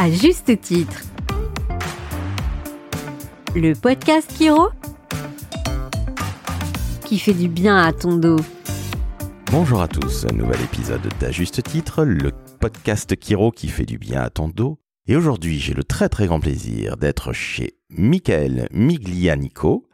à juste titre. Le podcast Kiro qui fait du bien à ton dos. Bonjour à tous, nouvel épisode d'À juste titre, le podcast Kiro qui fait du bien à ton dos. Et aujourd'hui, j'ai le très très grand plaisir d'être chez Michael Miglianico,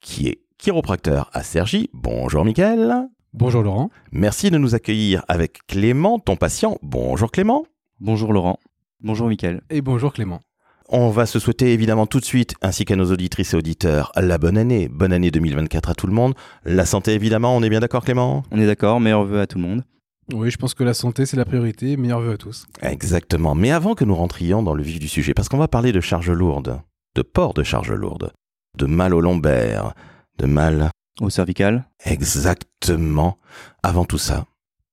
qui est chiropracteur à Sergi. Bonjour Michael. Bonjour Laurent. Merci de nous accueillir avec Clément, ton patient. Bonjour Clément. Bonjour Laurent. Bonjour Michael. Et bonjour Clément. On va se souhaiter évidemment tout de suite, ainsi qu'à nos auditrices et auditeurs, la bonne année. Bonne année 2024 à tout le monde. La santé évidemment, on est bien d'accord Clément? On est d'accord, meilleurs vœux à tout le monde. Oui, je pense que la santé, c'est la priorité. Meilleurs vœux à tous. Exactement. Mais avant que nous rentrions dans le vif du sujet, parce qu'on va parler de charges lourdes, de port de charges lourdes, de mal au lombaire, de mal Au cervical Exactement. Avant tout ça,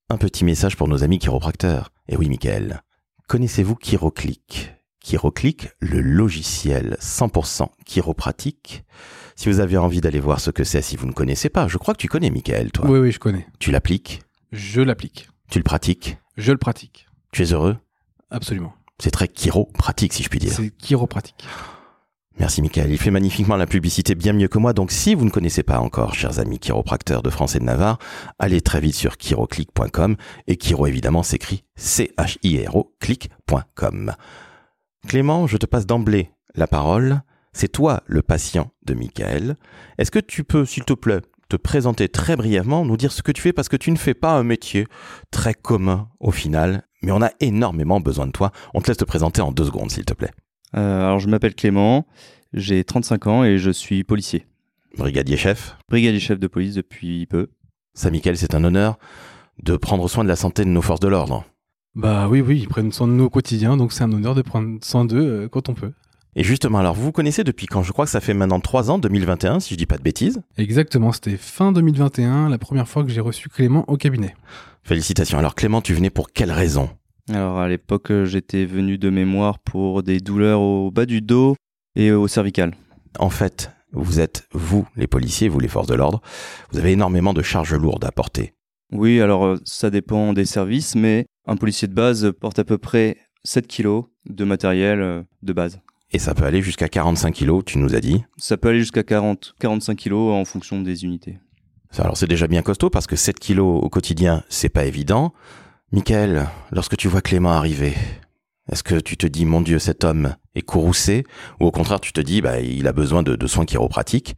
un petit message pour nos amis chiropracteurs. Et oui, Michael, connaissez-vous Chiroclick Chiroclick, le logiciel 100% chiropratique. Si vous avez envie d'aller voir ce que c'est, si vous ne connaissez pas, je crois que tu connais, Michael, toi. Oui, oui, je connais. Tu l'appliques? Je l'applique. Tu le pratiques? Je le pratique. Tu es heureux? Absolument. C'est très chiropratique, si je puis dire. C'est chiropratique. Merci Michael, il fait magnifiquement la publicité bien mieux que moi, donc si vous ne connaissez pas encore, chers amis chiropracteurs de France et de Navarre, allez très vite sur chiroclick.com et chiro évidemment s'écrit C-H-I-R-O click.com. Clément, je te passe d'emblée la parole. C'est toi le patient de Michael. Est-ce que tu peux, s'il te plaît, te présenter très brièvement, nous dire ce que tu fais? Parce que tu ne fais pas un métier très commun au final, mais on a énormément besoin de toi. On te laisse te présenter en deux secondes, s'il te plaît. Euh, Alors je m'appelle Clément, j'ai 35 ans et je suis policier. Brigadier chef, Brigadier chef de police depuis peu. ça Michael, c'est un honneur de prendre soin de la santé de nos forces de l'ordre. Bah oui, oui, ils prennent soin de nous au quotidien, donc c'est un honneur de prendre soin d'eux euh, quand on peut. Et justement, alors vous vous connaissez depuis quand? Je crois que ça fait maintenant trois ans, 2021, si je dis pas de bêtises. Exactement, c'était fin 2021, la première fois que j'ai reçu Clément au cabinet. Félicitations. Alors Clément, tu venais pour quelle raison? Alors à l'époque euh, j'étais venu de mémoire pour des douleurs au bas du dos et au cervical. En fait, vous êtes, vous, les policiers, vous, les forces de l'ordre, vous avez énormément de charges lourdes à porter. Oui, alors euh, ça dépend des services, mais un policier de base porte à peu près 7 kilos de matériel euh, de base. Et ça peut aller jusqu'à 45 kilos, tu nous as dit. Ça peut aller jusqu'à 40, 45 kilos en fonction des unités. Alors c'est déjà bien costaud parce que 7 kilos au quotidien, c'est pas évident. Michael, lorsque tu vois Clément arriver, est-ce que tu te dis, mon Dieu, cet homme est courroucé? Ou au contraire, tu te dis, bah, il a besoin de, soins chiropratiques?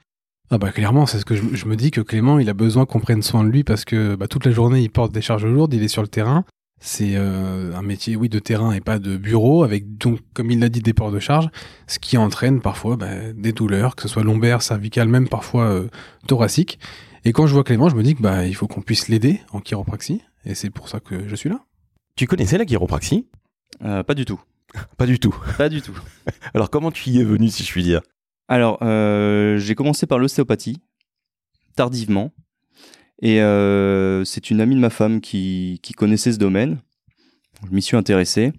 Ah bah clairement, c'est ce que je, me dis que Clément, il a besoin qu'on prenne soin de lui parce que bah, toute la journée, il porte des charges lourdes, il est sur le terrain. C'est euh, un métier, oui, de terrain et pas de bureau, avec donc, comme il l'a dit, des ports de charge, ce qui entraîne parfois bah, des douleurs, que ce soit lombaire, cervical, même parfois euh, thoracique. Et quand je vois Clément, je me dis que bah il faut qu'on puisse l'aider en chiropraxie, et c'est pour ça que je suis là. Tu connaissais la chiropraxie? Euh, pas du tout. Pas du tout. Pas du tout. Alors comment tu y es venu, si je puis dire? Alors, euh, j'ai commencé par l'ostéopathie, tardivement. Et euh, c'est une amie de ma femme qui, qui connaissait ce domaine. Je m'y suis intéressé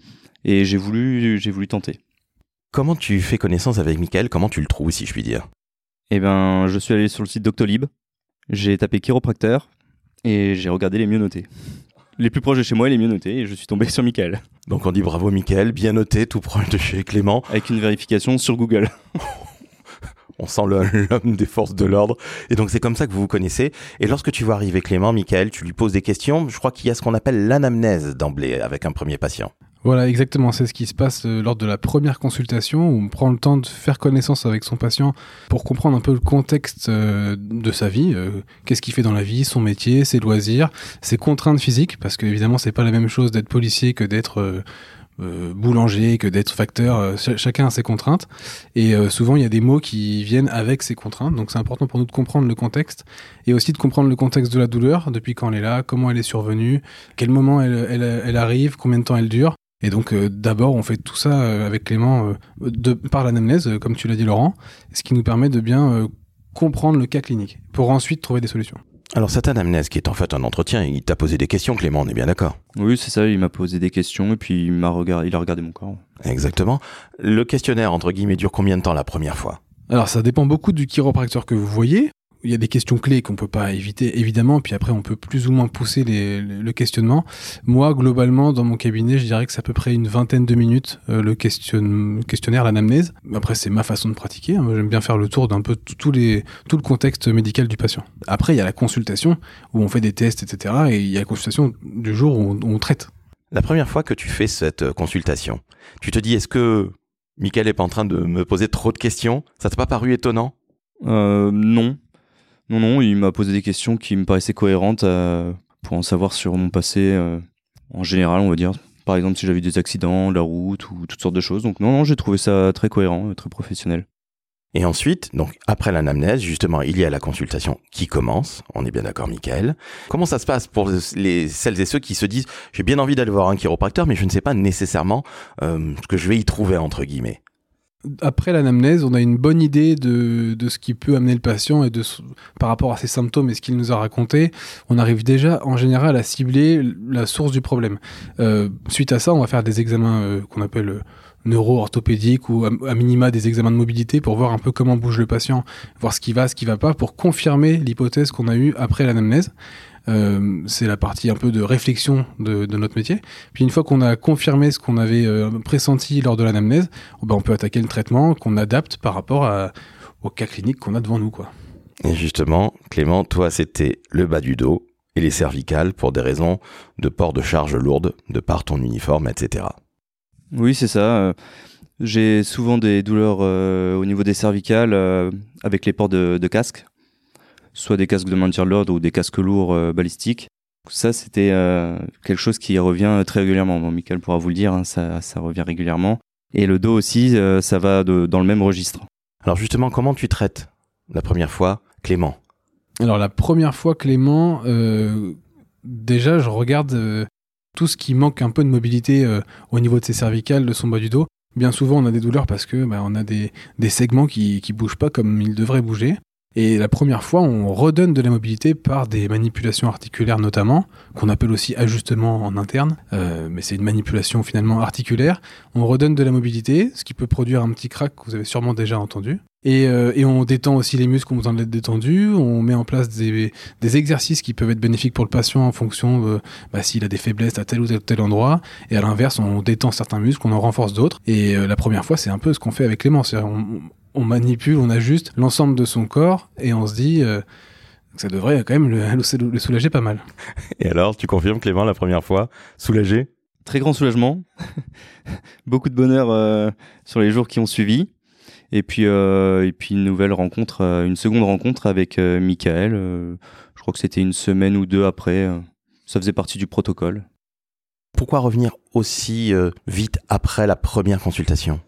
et j'ai voulu, j'ai voulu tenter. Comment tu fais connaissance avec Michael? Comment tu le trouves, si je puis dire? Et ben, je suis allé sur le site Doctolib, j'ai tapé chiropracteur et j'ai regardé les mieux notés. Les plus proches de chez moi, les mieux notés, et je suis tombé sur Michael, Donc on dit bravo Michael, bien noté, tout proche de chez Clément. avec une vérification sur Google. On sent l'homme des forces de l'ordre. Et donc c'est comme ça que vous vous connaissez. Et lorsque tu vois arriver Clément, Michael, tu lui poses des questions. Je crois qu'il y a ce qu'on appelle l'anamnèse d'emblée avec un premier patient. Voilà, exactement. C'est ce qui se passe euh, lors de la première consultation où on prend le temps de faire connaissance avec son patient pour comprendre un peu le contexte euh, de sa vie. euh, Qu'est-ce qu'il fait dans la vie, son métier, ses loisirs, ses contraintes physiques, parce que évidemment c'est pas la même chose d'être policier que d'être boulanger, que d'être facteur. ch- chacun a ses contraintes et souvent il y a des mots qui viennent avec ces contraintes. Donc c'est important pour nous de comprendre le contexte et aussi de comprendre le contexte de la douleur, depuis quand elle est là, comment elle est survenue, quel moment elle arrive, combien de temps elle dure. Et donc euh, d'abord on fait tout ça euh, avec Clément euh, de, par l'anamnèse, comme tu l'as dit Laurent, ce qui nous permet de bien euh, comprendre le cas clinique pour ensuite trouver des solutions. Alors cette anamnèse qui est en fait un entretien, il t'a posé des questions Clément, on est bien d'accord? Oui, c'est ça, il m'a posé des questions et puis il m'a regardé, il a regardé mon corps. Exactement. Le questionnaire, entre guillemets, dure combien de temps la première fois? Alors ça dépend beaucoup du chiropracteur que vous voyez. Il y a des questions clés qu'on peut pas éviter, évidemment. Puis après, on peut plus ou moins pousser les, le questionnement. Moi, globalement, dans mon cabinet, je dirais que c'est à peu près une vingtaine de minutes euh, le question, questionnaire, l'anamnèse. Après, c'est ma façon de pratiquer. hein. J'aime bien faire le tour d'un peu tout, les, tout le contexte médical du patient. Après, il y a la consultation où on fait des tests, etc. Et il y a la consultation du jour où on, où on traite. La première fois que tu fais cette euh, consultation, tu te dis est-ce que Michael est pas en train de me poser trop de questions? Ça t'a pas paru étonnant? Euh, non. Non, non, il m'a posé des questions qui me paraissaient cohérentes euh, pour en savoir sur mon passé euh, en général, on va dire. Par exemple, si j'avais eu des accidents, la route ou toutes sortes de choses. Donc, non, non, j'ai trouvé ça très cohérent, très professionnel. Et ensuite, donc après l'anamnèse, justement, il y a la consultation qui commence. On est bien d'accord, Michael. Comment ça se passe pour les celles et ceux qui se disent j'ai bien envie d'aller voir un chiropracteur, mais je ne sais pas nécessairement euh, ce que je vais y trouver entre guillemets? Après l'anamnèse, on a une bonne idée de, de ce qui peut amener le patient et de par rapport à ses symptômes et ce qu'il nous a raconté. On arrive déjà en général à cibler la source du problème. Euh, suite à ça, on va faire des examens euh, qu'on appelle euh, neuro-orthopédiques ou à, minima des examens de mobilité pour voir un peu comment bouge le patient, voir ce qui va, ce qui va pas, pour confirmer l'hypothèse qu'on a eue après l'anamnèse. Euh, c'est la partie un peu de réflexion de, de notre métier. Puis une fois qu'on a confirmé ce qu'on avait euh, pressenti lors de l'anamnèse, oh ben, on peut attaquer le traitement qu'on adapte par rapport à- au cas clinique qu'on a devant nous. Quoi. Et justement, Clément, toi, c'était le bas du dos et les cervicales pour des raisons de port de charge lourde, de par ton uniforme, etc. Oui, c'est ça. euh, J'ai souvent des douleurs euh, au niveau des cervicales euh, avec les ports de, de casque, soit des casques de maintien de l'ordre ou des casques lourds euh, balistiques. Ça, c'était euh, quelque chose qui revient très régulièrement. Bon, Michael pourra vous le dire, hein, ça, ça revient régulièrement. Et le dos aussi, euh, ça va de- dans le même registre. Alors justement, comment tu traites la première fois Clément? Alors la première fois, Clément, euh, déjà je regarde euh, tout ce qui manque un peu de mobilité euh, au niveau de ses cervicales, de son bas du dos. Bien souvent, on a des douleurs parce que bah, on a des, des segments qui qui bougent pas comme ils devraient bouger. Et la première fois, on redonne de la mobilité par des manipulations articulaires notamment, qu'on appelle aussi ajustement en interne, Euh, mais c'est une manipulation finalement articulaire. On redonne de la mobilité, ce qui peut produire un petit crack que vous avez sûrement déjà entendu. Et, euh, on détend aussi les muscles ont besoin d'être détendus. On met en place des, exercices qui peuvent être bénéfiques pour le patient en fonction de bah, s'il a des faiblesses à tel ou tel, endroit. Et à l'inverse, on détend certains muscles, on en renforce d'autres. Et euh, la première fois, c'est un peu ce qu'on fait avec Clément. On, on manipule, on ajuste l'ensemble de son corps et on se dit euh, que ça devrait quand même le, soulager pas mal. Et alors, tu confirmes Clément la première fois Soulagé? Très grand soulagement, beaucoup de bonheur euh, sur les jours qui ont suivi. Et puis, euh, et puis une nouvelle rencontre, euh, une seconde rencontre avec euh, Michael. euh, je crois que c'était une semaine ou deux après. euh, ça faisait partie du protocole. Pourquoi revenir aussi euh, vite après la première consultation?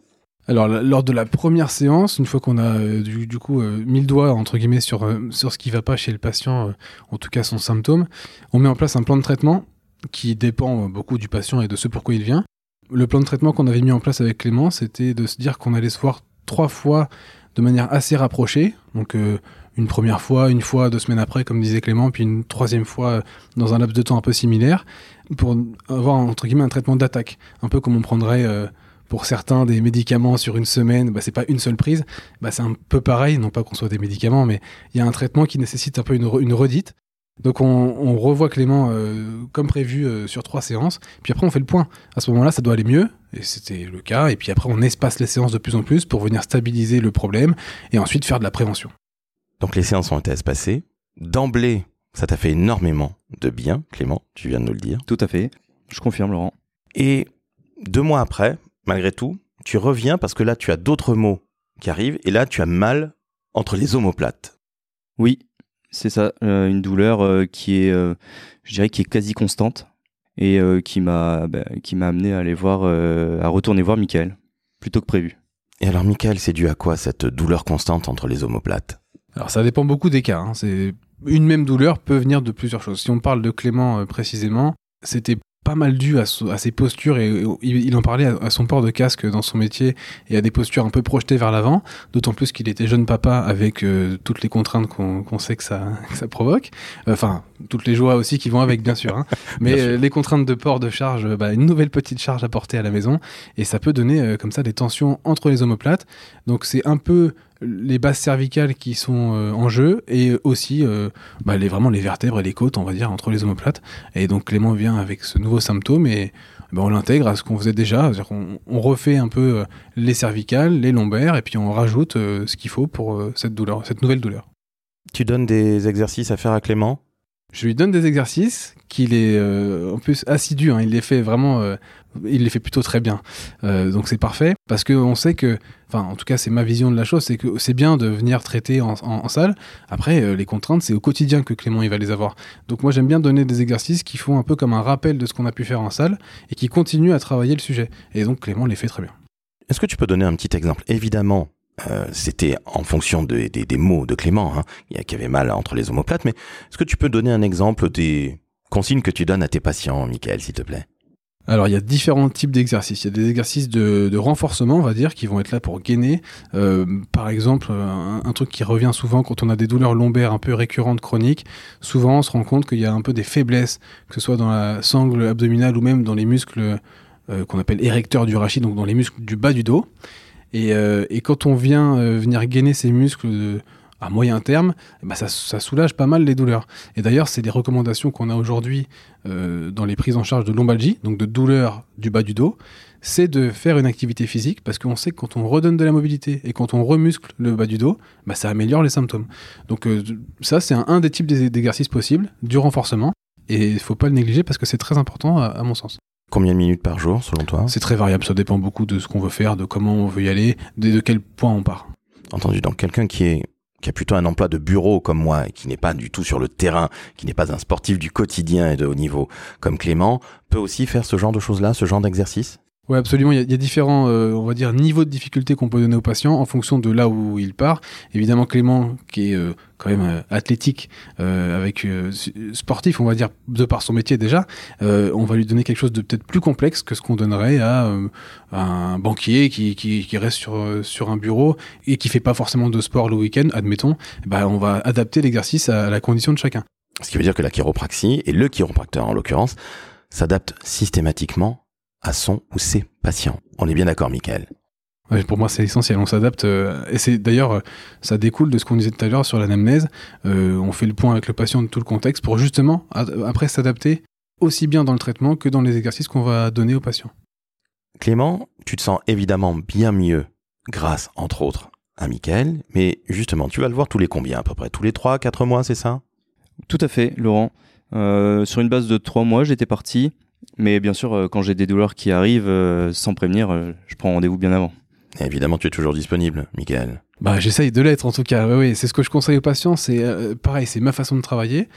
Alors, lors de la première séance, une fois qu'on a euh, du, coup euh, mis le doigt entre guillemets sur, euh, sur ce qui va pas chez le patient, en tout cas son symptôme, on met en place un plan de traitement qui dépend beaucoup du patient et de ce pourquoi il vient. Le plan de traitement qu'on avait mis en place avec Clément, c'était de se dire qu'on allait se voir trois fois de manière assez rapprochée. Donc, une première fois, une fois deux semaines après, comme disait Clément, puis une troisième fois dans un laps de temps un peu similaire, pour avoir entre guillemets un traitement d'attaque, un peu comme on prendrait pour certains des médicaments sur une semaine, bah, c'est pas une seule prise, bah, c'est un peu pareil, non pas qu'on soit des médicaments, mais il y a un traitement qui nécessite un peu une, re- une redite. Donc on, on revoit Clément euh, comme prévu euh, sur trois séances, puis après on fait le point. À ce moment-là, ça doit aller mieux, et c'était le cas, et puis après on espace les séances de plus en plus pour venir stabiliser le problème, et ensuite faire de la prévention. Donc les séances ont été espacées. D'emblée, ça t'a fait énormément de bien, Clément, tu viens de nous le dire. Tout à fait. Je confirme, Laurent. Et deux mois après, malgré tout, tu reviens parce que là, tu as d'autres mots qui arrivent, et là, tu as mal entre les omoplates. Oui, c'est ça. euh, une douleur euh, qui est, euh, je dirais, qui est quasi constante et euh, qui m'a, bah, qui m'a amené à aller voir, euh, à retourner voir Michael plutôt que prévu. Et alors, Michael, c'est dû à quoi cette douleur constante entre les omoplates? Alors ça dépend beaucoup des cas. hein. C'est une même douleur peut venir de plusieurs choses. Si on parle de Clément euh, précisément, c'était pas mal dû à, so- à ses postures et il, en parlait à, à son port de casque dans son métier et à des postures un peu projetées vers l'avant. D'autant plus qu'il était jeune papa avec euh, toutes les contraintes qu'on sait que ça, que ça provoque. Enfin, toutes les joies aussi qui vont avec, bien sûr. hein. Mais Bien sûr. euh, les contraintes de port de charge, bah, une nouvelle petite charge à porter à la maison et ça peut donner euh, comme ça des tensions entre les omoplates. Donc c'est un peu les bases cervicales qui sont euh, en jeu et aussi euh, bah, les, vraiment les vertèbres et les côtes, on va dire, entre les omoplates. Et donc Clément vient avec ce nouveau symptôme et bah, on l'intègre à ce qu'on faisait déjà. On refait un peu euh, les cervicales, les lombaires et puis on rajoute ce qu'il faut pour cette douleur, cette nouvelle douleur. Tu donnes des exercices à faire à Clément? Je lui donne des exercices qu'il est euh, en plus assidu. hein. il les fait vraiment, euh, il les fait plutôt très bien. Euh, donc c'est parfait parce qu'on sait que, enfin en tout cas c'est ma vision de la chose, c'est que c'est bien de venir traiter en, en- salle. Après les contraintes c'est au quotidien que Clément il va les avoir. Donc moi j'aime bien donner des exercices qui font un peu comme un rappel de ce qu'on a pu faire en salle et qui continuent à travailler le sujet. Et donc Clément les fait très bien. Est-ce que tu peux donner un petit exemple? Évidemment, euh, c'était en fonction de- des- mots de Clément, hein, qui avait mal entre les omoplates, mais est-ce que tu peux donner un exemple des consignes que tu donnes à tes patients, Michael, s'il te plaît? Alors, il y a différents types d'exercices. Il y a des exercices de, renforcement, on va dire, qui vont être là pour gainer. Euh, par exemple, un, un truc qui revient souvent quand on a des douleurs lombaires un peu récurrentes, chroniques. Souvent, on se rend compte qu'il y a un peu des faiblesses, que ce soit dans la sangle abdominale ou même dans les muscles euh, qu'on appelle érecteurs du rachis, donc dans les muscles du bas du dos. Et, euh, et quand on vient euh, venir gainer ces muscles à moyen terme, ben ça, soulage pas mal les douleurs. Et d'ailleurs, c'est des recommandations qu'on a aujourd'hui euh, dans les prises en charge de lombalgie, donc de douleur du bas du dos, c'est de faire une activité physique parce qu'on sait que quand on redonne de la mobilité et quand on remuscle le bas du dos, bah, ça améliore les symptômes. Donc ça, c'est un, des types d'e- d'exercices possibles, du renforcement, et il faut pas le négliger parce que c'est très important à mon sens. Combien de minutes par jour, selon toi C'est très variable, ça dépend beaucoup de ce qu'on veut faire, de comment on veut y aller, de, de quel point on part. Entendu, donc quelqu'un qui est qui a plutôt un emploi de bureau comme moi et qui n'est pas du tout sur le terrain, qui n'est pas un sportif du quotidien et de haut niveau comme Clément, peut aussi faire ce genre de choses-là, ce genre d'exercice? Oui, absolument. Il y, a, différents, euh, on va dire, niveaux de difficulté qu'on peut donner au patient en fonction de là où il part. Évidemment, Clément, qui est euh, quand même euh, athlétique, avec sportif, on va dire, de par son métier déjà, on va lui donner quelque chose de peut-être plus complexe que ce qu'on donnerait à, un banquier qui, reste sur, un bureau et qui fait pas forcément de sport le week-end, admettons. Ben, on va adapter l'exercice à la condition de chacun. Ce qui veut dire que la chiropraxie, et le chiropracteur en l'occurrence, s'adapte systématiquement à son ou ses patients. On est bien d'accord, Michael Ouais, pour moi, c'est essentiel. On s'adapte. euh, et c'est d'ailleurs, euh, ça découle de ce qu'on disait tout à l'heure sur l'anamnèse. Euh, on fait le point avec le patient de tout le contexte pour justement, a- après, s'adapter aussi bien dans le traitement que dans les exercices qu'on va donner au patient. Clément, tu te sens évidemment bien mieux grâce, entre autres, à Michael, mais justement, tu vas le voir tous les combien à peu près? Tous les 3, 4 mois, c'est ça? Tout à fait, Laurent. Euh, sur une base de trois mois, j'étais parti. Mais bien sûr, euh, quand j'ai des douleurs qui arrivent euh, sans prévenir, euh, je prends rendez-vous bien avant. Évidemment, tu es toujours disponible, Michael. Bah, j'essaye de l'être en tout cas. Oui, c'est ce que je conseille aux patients. C'est euh, pareil, c'est ma façon de travailler.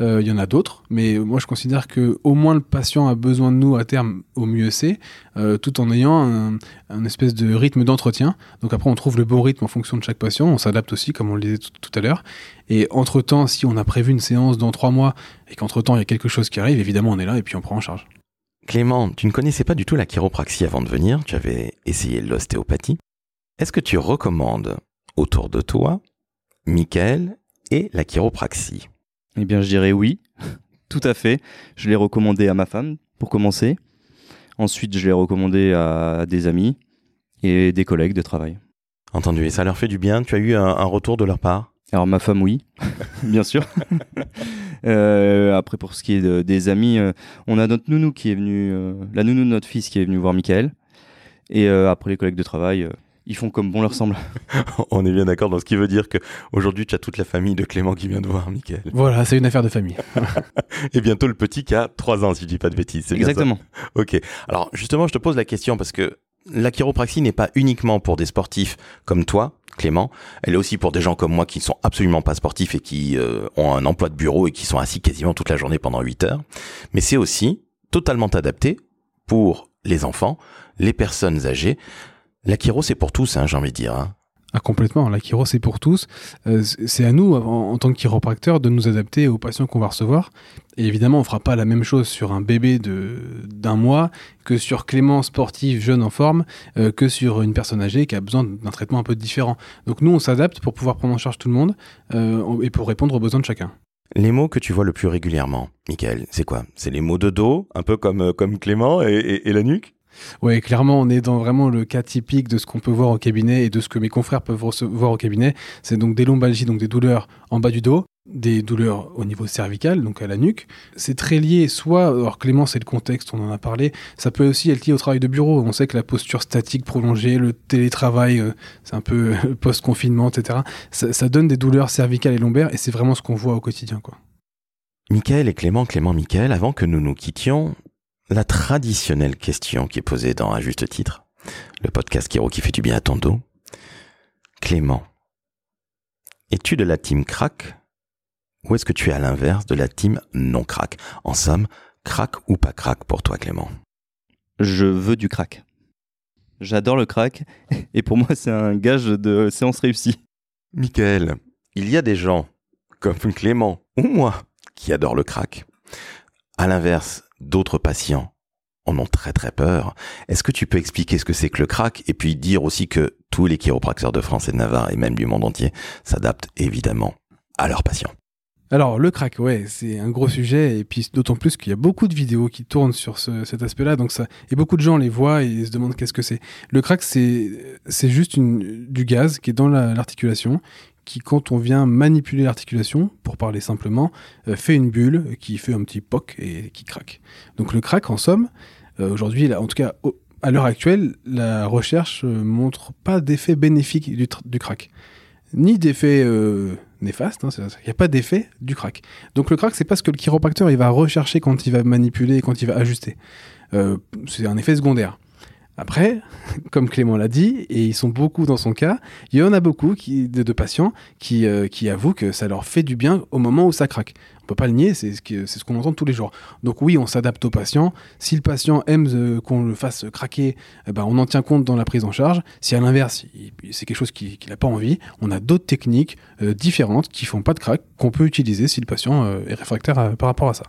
Euh, Il y en a d'autres, mais moi je considère que au moins le patient a besoin de nous à terme, au mieux c'est, euh, tout en ayant un, espèce de rythme d'entretien. Donc après, on trouve le bon rythme en fonction de chaque patient. On s'adapte aussi, comme on le disait tout à l'heure. Et entre temps, si on a prévu une séance dans trois mois et qu'entre temps il y a quelque chose qui arrive, évidemment on est là et puis on prend en charge. Clément, tu ne connaissais pas du tout la chiropraxie avant de venir, tu avais essayé l'ostéopathie. Est-ce que tu recommandes autour de toi Michael et la chiropraxie? Eh bien, je dirais oui, tout à fait. Je l'ai recommandé à ma femme pour commencer. Ensuite, je l'ai recommandé à des amis et des collègues de travail. Entendu, et ça leur fait du bien? Tu as eu un, un retour de leur part? Alors ma femme oui, bien sûr. Euh, après pour ce qui est de- des amis, euh, on a notre nounou qui est venu, euh, la nounou de notre fils qui est venu voir Michael. Et après les collègues de travail, ils font comme bon leur semble. On est bien d'accord dans ce qui veut dire que aujourd'hui tu as toute la famille de Clément qui vient de voir Michael. Voilà, c'est une affaire de famille. Et bientôt le petit qui a 3 ans, si je dis pas de bêtises. c'est bien ça Exactement. Ok. Alors justement, je te pose la question parce que la chiropraxie n'est pas uniquement pour des sportifs comme toi, Clément. Elle est aussi pour des gens comme moi qui ne sont absolument pas sportifs et qui euh, ont un emploi de bureau et qui sont assis quasiment toute la journée pendant 8 heures. Mais c'est aussi totalement adapté pour les enfants, les personnes âgées. La chiro, c'est pour tous, hein, j'ai envie de dire. hein. Ah, complètement. La chiro, c'est pour tous. Euh, c'est à nous, en, en tant que chiropracteur, de nous adapter aux patients qu'on va recevoir. Et évidemment, on fera pas la même chose sur un bébé de d'un mois que sur Clément sportif jeune en forme, euh, que sur une personne âgée qui a besoin d'un traitement un peu différent. Donc nous, on s'adapte pour pouvoir prendre en charge tout le monde euh, et pour répondre aux besoins de chacun. Les mots que tu vois le plus régulièrement, Michael, c'est quoi? C'est les mots de dos, un peu comme, comme Clément et, et- et la nuque? Ouais, clairement, on est dans vraiment le cas typique de ce qu'on peut voir au cabinet et de ce que mes confrères peuvent voir au cabinet. C'est donc des lombalgies, donc des douleurs en bas du dos, des douleurs au niveau cervical, donc à la nuque. C'est très lié, soit, alors Clément, c'est le contexte, on en a parlé, ça peut aussi être lié au travail de bureau. On sait que la posture statique prolongée, le télétravail, euh, c'est un peu post-confinement, etc. Ça, ça, donne des douleurs cervicales et lombaires et c'est vraiment ce qu'on voit au quotidien, quoi. Michael et Clément, Clément, Michael, avant que nous nous quittions, la traditionnelle question qui est posée dans un juste titre, le podcast Kiro qui fait du bien à ton dos. Clément, es-tu de la team crack ou est-ce que tu es à l'inverse de la team non crack? En somme, crack ou pas crack pour toi Clément? Je veux du crack. J'adore le crack et pour moi c'est un gage de séance réussie. Michael, il y a des gens comme Clément ou moi qui adorent le crack. À l'inverse, d'autres patients en ont très très peur. Est-ce que tu peux expliquer ce que c'est que le crack et puis dire aussi que tous les chiropracteurs de France et de Navarre et même du monde entier s'adaptent évidemment à leurs patients? Alors, le crack, ouais, c'est un gros sujet, et puis d'autant plus qu'il y a beaucoup de vidéos qui tournent sur cet aspect-là, donc ça, et beaucoup de gens les voient et se demandent qu'est-ce que c'est. Le crack, c'est, c'est juste du gaz qui est dans l'articulation, qui, quand on vient manipuler l'articulation, pour parler simplement, euh, fait une bulle qui fait un petit poc et qui craque. Donc le crack, en somme, euh, aujourd'hui, en tout cas, à l'heure actuelle, la recherche euh, montre pas d'effet bénéfique du, du crack, ni d'effet néfaste, hein, il n'y a pas d'effet du crack. Donc le crack, c'est pas ce que le chiropracteur il va rechercher quand il va manipuler quand il va ajuster. Euh, c'est un effet secondaire. Après, comme Clément l'a dit, et ils sont beaucoup dans son cas, il y en a beaucoup de, patients qui, euh, qui avouent que ça leur fait du bien au moment où ça craque. On peut pas le nier, c'est ce ce qu'on entend tous les jours. Donc oui, on s'adapte au patient. Si le patient aime euh, qu'on le fasse craquer, eh ben on en tient compte dans la prise en charge. Si à l'inverse, c'est quelque chose qu'il n'a pas envie, on a d'autres techniques euh, différentes qui font pas de crack qu'on peut utiliser si le patient est réfractaire par rapport à ça.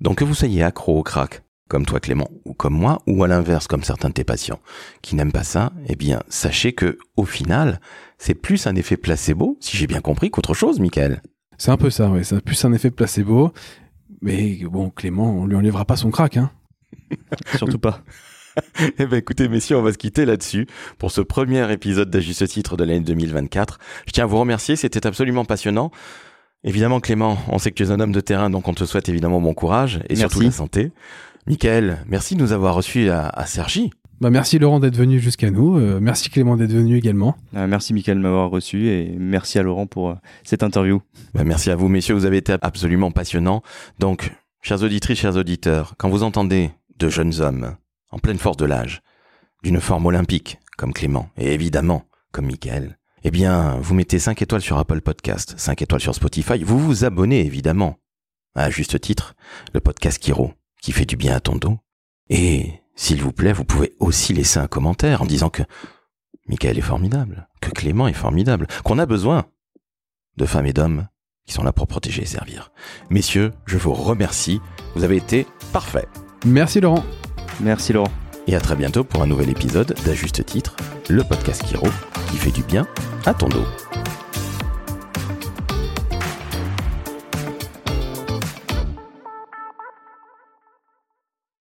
Donc que vous soyez accro au crack, comme toi Clément, ou comme moi, ou à l'inverse comme certains de tes patients qui n'aiment pas ça, eh bien sachez que au final, c'est plus un effet placebo, si j'ai bien compris, qu'autre chose, Michael. C'est un peu ça, oui, c'est plus un effet placebo. Mais bon, Clément, on lui enlèvera pas son crack, hein. Surtout pas. eh ben écoutez messieurs, on va se quitter là-dessus pour ce premier épisode d'Ajuste Titre de l'année 2024. Je tiens à vous remercier, c'était absolument passionnant. Évidemment Clément, on sait que tu es un homme de terrain, donc on te souhaite évidemment bon courage et surtout la santé. Michael, merci de nous avoir reçus à, à Sergi. Bah merci Laurent d'être venu jusqu'à nous. Euh, merci Clément d'être venu également. Euh, merci Michael de m'avoir reçu et merci à Laurent pour euh, cette interview. Bah merci à vous messieurs, vous avez été absolument passionnants. Donc, chers auditrices, chers auditeurs, quand vous entendez de jeunes hommes en pleine force de l'âge, d'une forme olympique comme Clément et évidemment comme Michael, eh bien, vous mettez 5 étoiles sur Apple Podcast, 5 étoiles sur Spotify, vous vous abonnez évidemment à juste titre, le podcast Kiro qui fait du bien à ton dos. Et, s'il vous plaît, vous pouvez aussi laisser un commentaire en disant que Michael est formidable, que Clément est formidable, qu'on a besoin de femmes et d'hommes qui sont là pour protéger et servir. Messieurs, je vous remercie. Vous avez été parfaits. Merci Laurent. Merci Laurent. Et à très bientôt pour un nouvel épisode d'Ajuste Titre, le podcast Kiro qui fait du bien à ton dos.